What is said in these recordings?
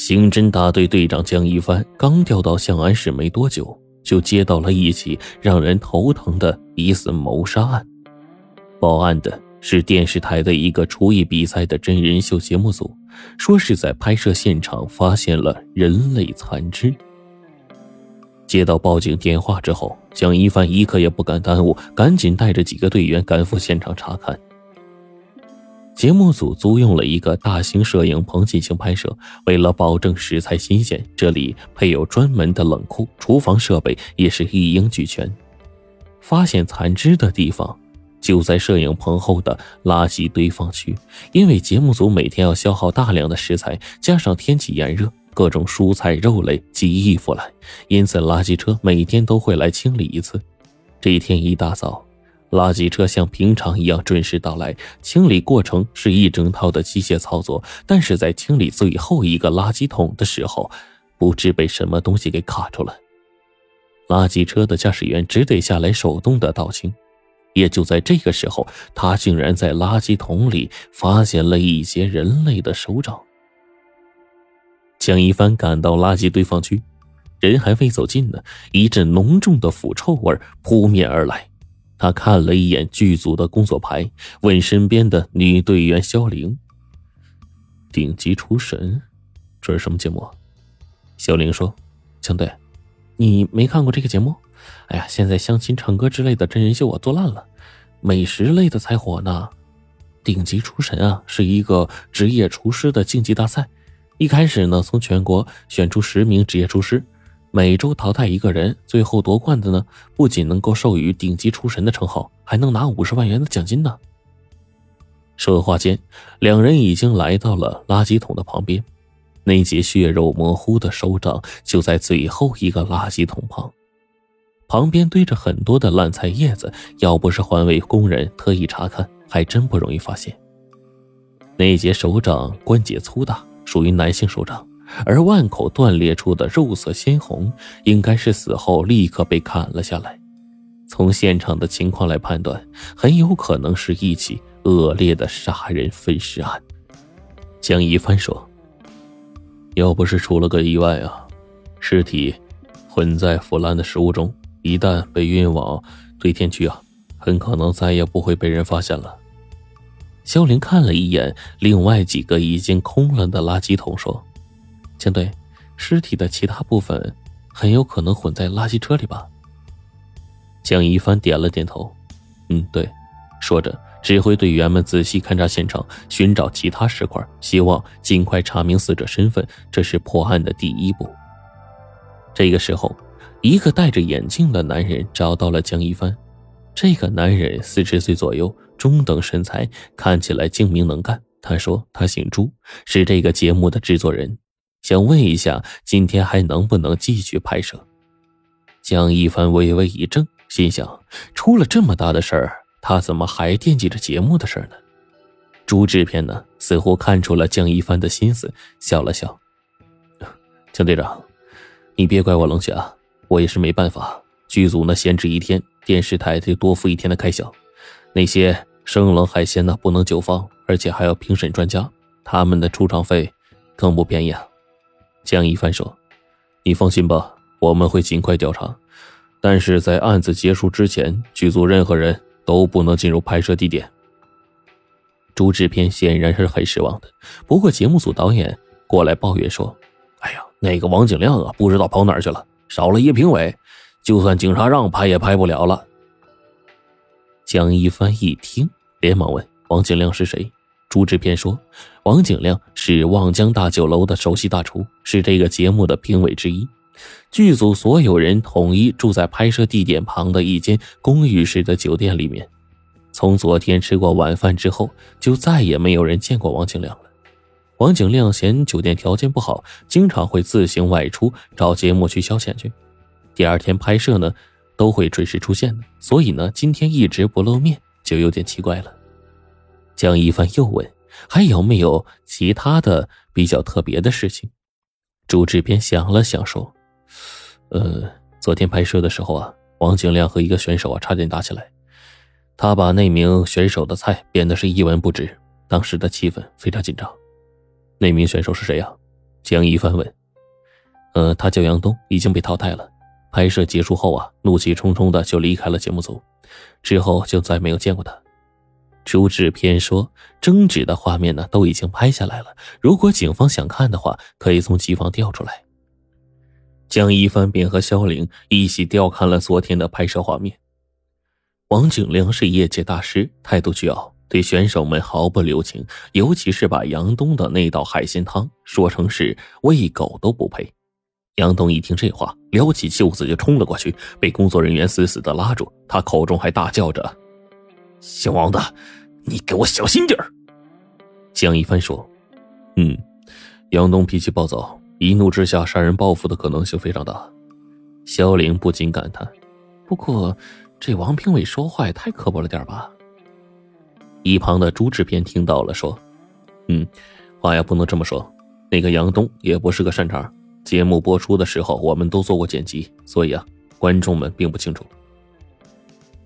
刑侦大队队长江一帆刚调到向安市没多久，就接到了一起让人头疼的疑似谋杀案。报案的是电视台的一个厨艺比赛的真人秀节目组，说是在拍摄现场发现了人类残肢。接到报警电话之后，江一帆一刻也不敢耽误，赶紧带着几个队员赶赴现场查看。节目组租用了一个大型摄影棚进行拍摄，为了保证食材新鲜，这里配有专门的冷库，厨房设备也是一应俱全。发现残肢的地方就在摄影棚后的垃圾堆放区，因为节目组每天要消耗大量的食材，加上天气炎热，各种蔬菜、肉类极易腐烂，因此垃圾车每天都会来清理一次。这一天一大早。垃圾车像平常一样准时到来，清理过程是一整套的机械操作。但是在清理最后一个垃圾桶的时候，不知被什么东西给卡住了。垃圾车的驾驶员只得下来手动的倒清。也就在这个时候，他竟然在垃圾桶里发现了一些人类的手掌。江一帆赶到垃圾堆放区，人还未走近呢，一阵浓重的腐臭味扑面而来。他看了一眼剧组的工作牌，问身边的女队员肖玲：“顶级厨神，这是什么节目？”肖玲说：“江队，你没看过这个节目？哎呀，现在相亲、唱歌之类的真人秀啊，做烂了，美食类的才火呢。顶级厨神啊，是一个职业厨师的竞技大赛，一开始呢，从全国选出十名职业厨师。”每周淘汰一个人，最后夺冠的呢，不仅能够授予顶级厨神的称号，还能拿五十万元的奖金呢。说话间，两人已经来到了垃圾桶的旁边，那截血肉模糊的手掌就在最后一个垃圾桶旁，旁边堆着很多的烂菜叶子，要不是环卫工人特意查看，还真不容易发现。那截手掌关节粗大，属于男性手掌。而腕口断裂处的肉色鲜红，应该是死后立刻被砍了下来。从现场的情况来判断，很有可能是一起恶劣的杀人分尸案。江一帆说：“要不是出了个意外啊，尸体混在腐烂的食物中，一旦被运往堆填区啊，很可能再也不会被人发现了。”肖林看了一眼另外几个已经空了的垃圾桶，说。江队，尸体的其他部分很有可能混在垃圾车里吧？江一帆点了点头，嗯，对。说着，指挥队员们仔细勘察现场，寻找其他尸块，希望尽快查明死者身份，这是破案的第一步。这个时候，一个戴着眼镜的男人找到了江一帆。这个男人四十岁左右，中等身材，看起来精明能干。他说他姓朱，是这个节目的制作人。想问一下，今天还能不能继续拍摄？江一帆微微一怔，心想：出了这么大的事儿，他怎么还惦记着节目的事儿呢？朱制片呢，似乎看出了江一帆的心思，笑了笑：“ 江队长，你别怪我冷血啊，我也是没办法。剧组呢闲置一天，电视台得多付一天的开销。那些生冷海鲜呢不能久放，而且还要评审专家，他们的出场费更不便宜啊。”江一帆说：“你放心吧，我们会尽快调查。但是在案子结束之前，剧组任何人都不能进入拍摄地点。”朱制片显然是很失望的。不过节目组导演过来抱怨说：“哎呀，那个王景亮啊，不知道跑哪儿去了，少了一评委，就算警察让拍也拍不了了。”江一帆一听，连忙问：“王景亮是谁？”朱制片说：“王景亮是望江大酒楼的首席大厨，是这个节目的评委之一。剧组所有人统一住在拍摄地点旁的一间公寓式的酒店里面。从昨天吃过晚饭之后，就再也没有人见过王景亮了。王景亮嫌酒店条件不好，经常会自行外出找节目去消遣去。第二天拍摄呢，都会准时出现的。所以呢，今天一直不露面，就有点奇怪了。”江一帆又问：“还有没有其他的比较特别的事情？”朱志斌想了想说：“呃，昨天拍摄的时候啊，王景亮和一个选手啊差点打起来，他把那名选手的菜变得是一文不值，当时的气氛非常紧张。那名选手是谁呀？”江一帆问：“呃，他叫杨东，已经被淘汰了。拍摄结束后啊，怒气冲冲的就离开了节目组，之后就再没有见过他。”朱志偏说：“争执的画面呢，都已经拍下来了。如果警方想看的话，可以从机房调出来。”江一帆便和肖玲一起调看了昨天的拍摄画面。王景亮是业界大师，态度倨傲，对选手们毫不留情，尤其是把杨东的那道海鲜汤说成是喂狗都不配。杨东一听这话，撩起袖子就冲了过去，被工作人员死死的拉住，他口中还大叫着：“姓王的，你给我小心点儿！”江一帆说：“嗯，杨东脾气暴躁。”一怒之下杀人报复的可能性非常大，萧玲不禁感叹：“不过，这王评委说话也太刻薄了点吧？”一旁的朱制片听到了，说：“嗯，话呀不能这么说。那个杨东也不是个善茬。节目播出的时候，我们都做过剪辑，所以啊，观众们并不清楚。”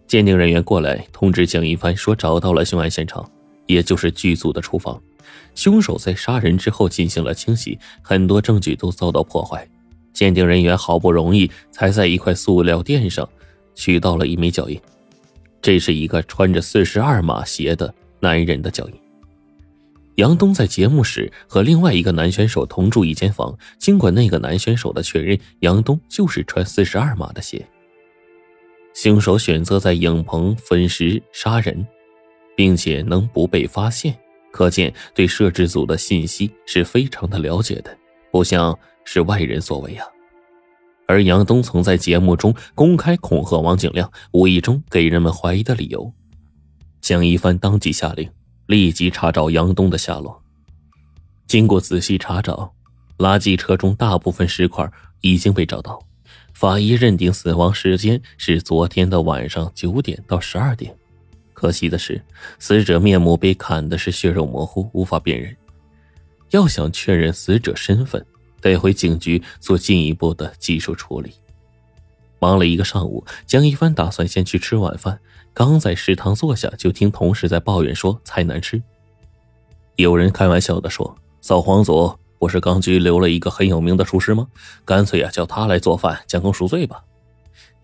鉴定人员过来通知江一帆说，找到了凶案现场，也就是剧组的厨房。凶手在杀人之后进行了清洗，很多证据都遭到破坏。鉴定人员好不容易才在一块塑料垫上取到了一枚脚印，这是一个穿着四十二码鞋的男人的脚印。杨东在节目时和另外一个男选手同住一间房，经过那个男选手的确认，杨东就是穿四十二码的鞋。凶手选择在影棚分尸杀人，并且能不被发现。可见对摄制组的信息是非常的了解的，不像是外人所为啊。而杨东曾在节目中公开恐吓王景亮，无意中给人们怀疑的理由。江一帆当即下令，立即查找杨东的下落。经过仔细查找，垃圾车中大部分尸块已经被找到，法医认定死亡时间是昨天的晚上九点到十二点。可惜的是，死者面目被砍的是血肉模糊，无法辨认。要想确认死者身份，得回警局做进一步的技术处理。忙了一个上午，江一帆打算先去吃晚饭。刚在食堂坐下，就听同事在抱怨说菜难吃。有人开玩笑的说：“扫黄组不是刚拘留了一个很有名的厨师吗？干脆呀，叫他来做饭，将功赎罪吧。”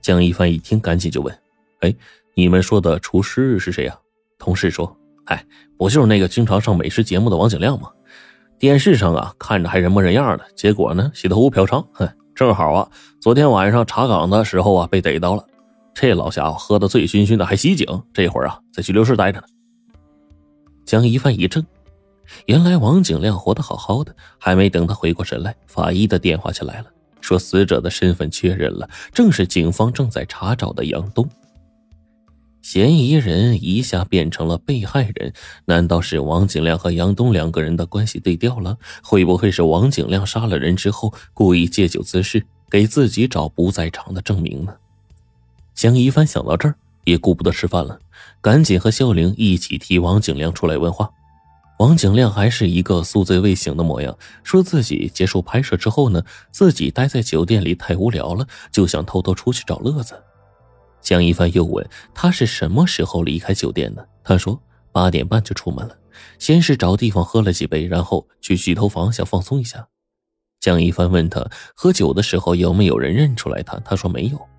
江一帆一听，赶紧就问：“哎？”你们说的厨师是谁呀？同事说：“哎，不就是那个经常上美食节目的王景亮吗？电视上啊，看着还人模人样的，结果呢，洗头嫖娼。哼，正好啊，昨天晚上查岗的时候啊，被逮到了。这老家伙喝得醉醺醺的，还袭警，这会儿啊，在拘留室待着呢。”江一帆一怔，原来王景亮活得好好的，还没等他回过神来，法医的电话就来了，说死者的身份确认了，正是警方正在查找的杨东。嫌疑人一下变成了被害人，难道是王景亮和杨东两个人的关系对调了？会不会是王景亮杀了人之后故意借酒滋事，给自己找不在场的证明呢？江一帆想到这儿，也顾不得吃饭了，赶紧和肖玲一起替王景亮出来问话。王景亮还是一个宿醉未醒的模样，说自己结束拍摄之后呢，自己待在酒店里太无聊了，就想偷偷出去找乐子。江一帆又问他是什么时候离开酒店的？他说八点半就出门了，先是找地方喝了几杯，然后去洗头房想放松一下。江一帆问他喝酒的时候有没有人认出来他？他说没有。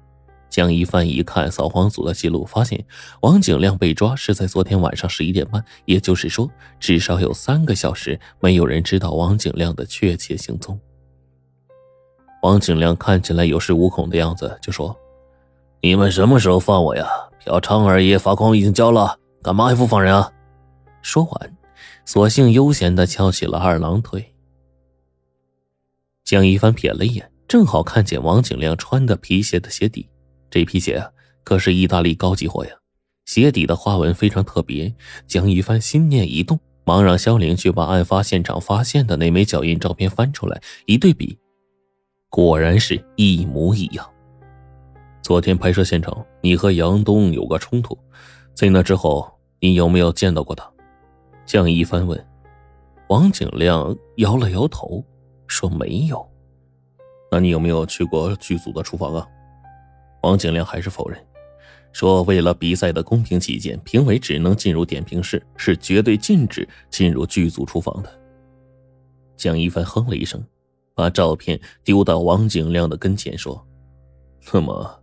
江一帆一看扫黄组的记录，发现王景亮被抓是在昨天晚上十一点半，也就是说至少有三个小时没有人知道王景亮的确切行踪。王景亮看起来有恃无恐的样子，就说。你们什么时候放我呀？嫖娼而已，罚款已经交了，干嘛还不放人啊？说完，索性悠闲的翘起了二郎腿。江一帆瞥了一眼，正好看见王景亮穿的皮鞋的鞋底，这批鞋啊，可是意大利高级货呀，鞋底的花纹非常特别。江一帆心念一动，忙让肖玲去把案发现场发现的那枚脚印照片翻出来一对比，果然是一模一样。昨天拍摄现场，你和杨东有个冲突，在那之后，你有没有见到过他？江一帆问。王景亮摇了摇头，说没有。那你有没有去过剧组的厨房啊？王景亮还是否认，说为了比赛的公平起见，评委只能进入点评室，是绝对禁止进入剧组厨房的。蒋一帆哼了一声，把照片丢到王景亮的跟前，说：“那么，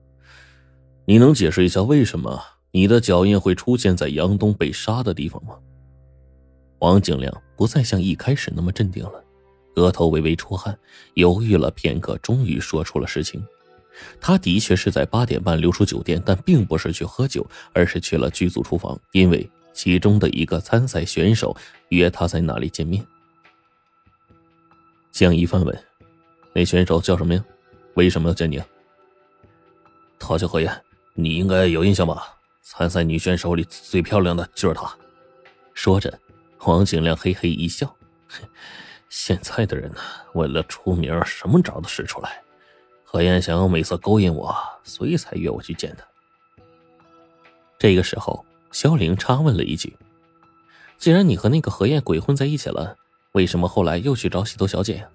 你能解释一下为什么你的脚印会出现在杨东被杀的地方吗？”王景亮不再像一开始那么镇定了，额头微微出汗，犹豫了片刻，终于说出了实情。他的确是在八点半溜出酒店，但并不是去喝酒，而是去了剧组厨房，因为其中的一个参赛选手约他在那里见面。江一帆问：“那选手叫什么呀？为什么要见你啊？”他叫何燕，你应该有印象吧？参赛女选手里最漂亮的就是她。说着，黄景亮嘿嘿一笑：“ 现在的人呢，为了出名，什么招都使出来。”何燕想用美色勾引我，所以才约我去见他。这个时候，萧玲插问了一句：“既然你和那个何燕鬼混在一起了，为什么后来又去找洗头小姐呀？”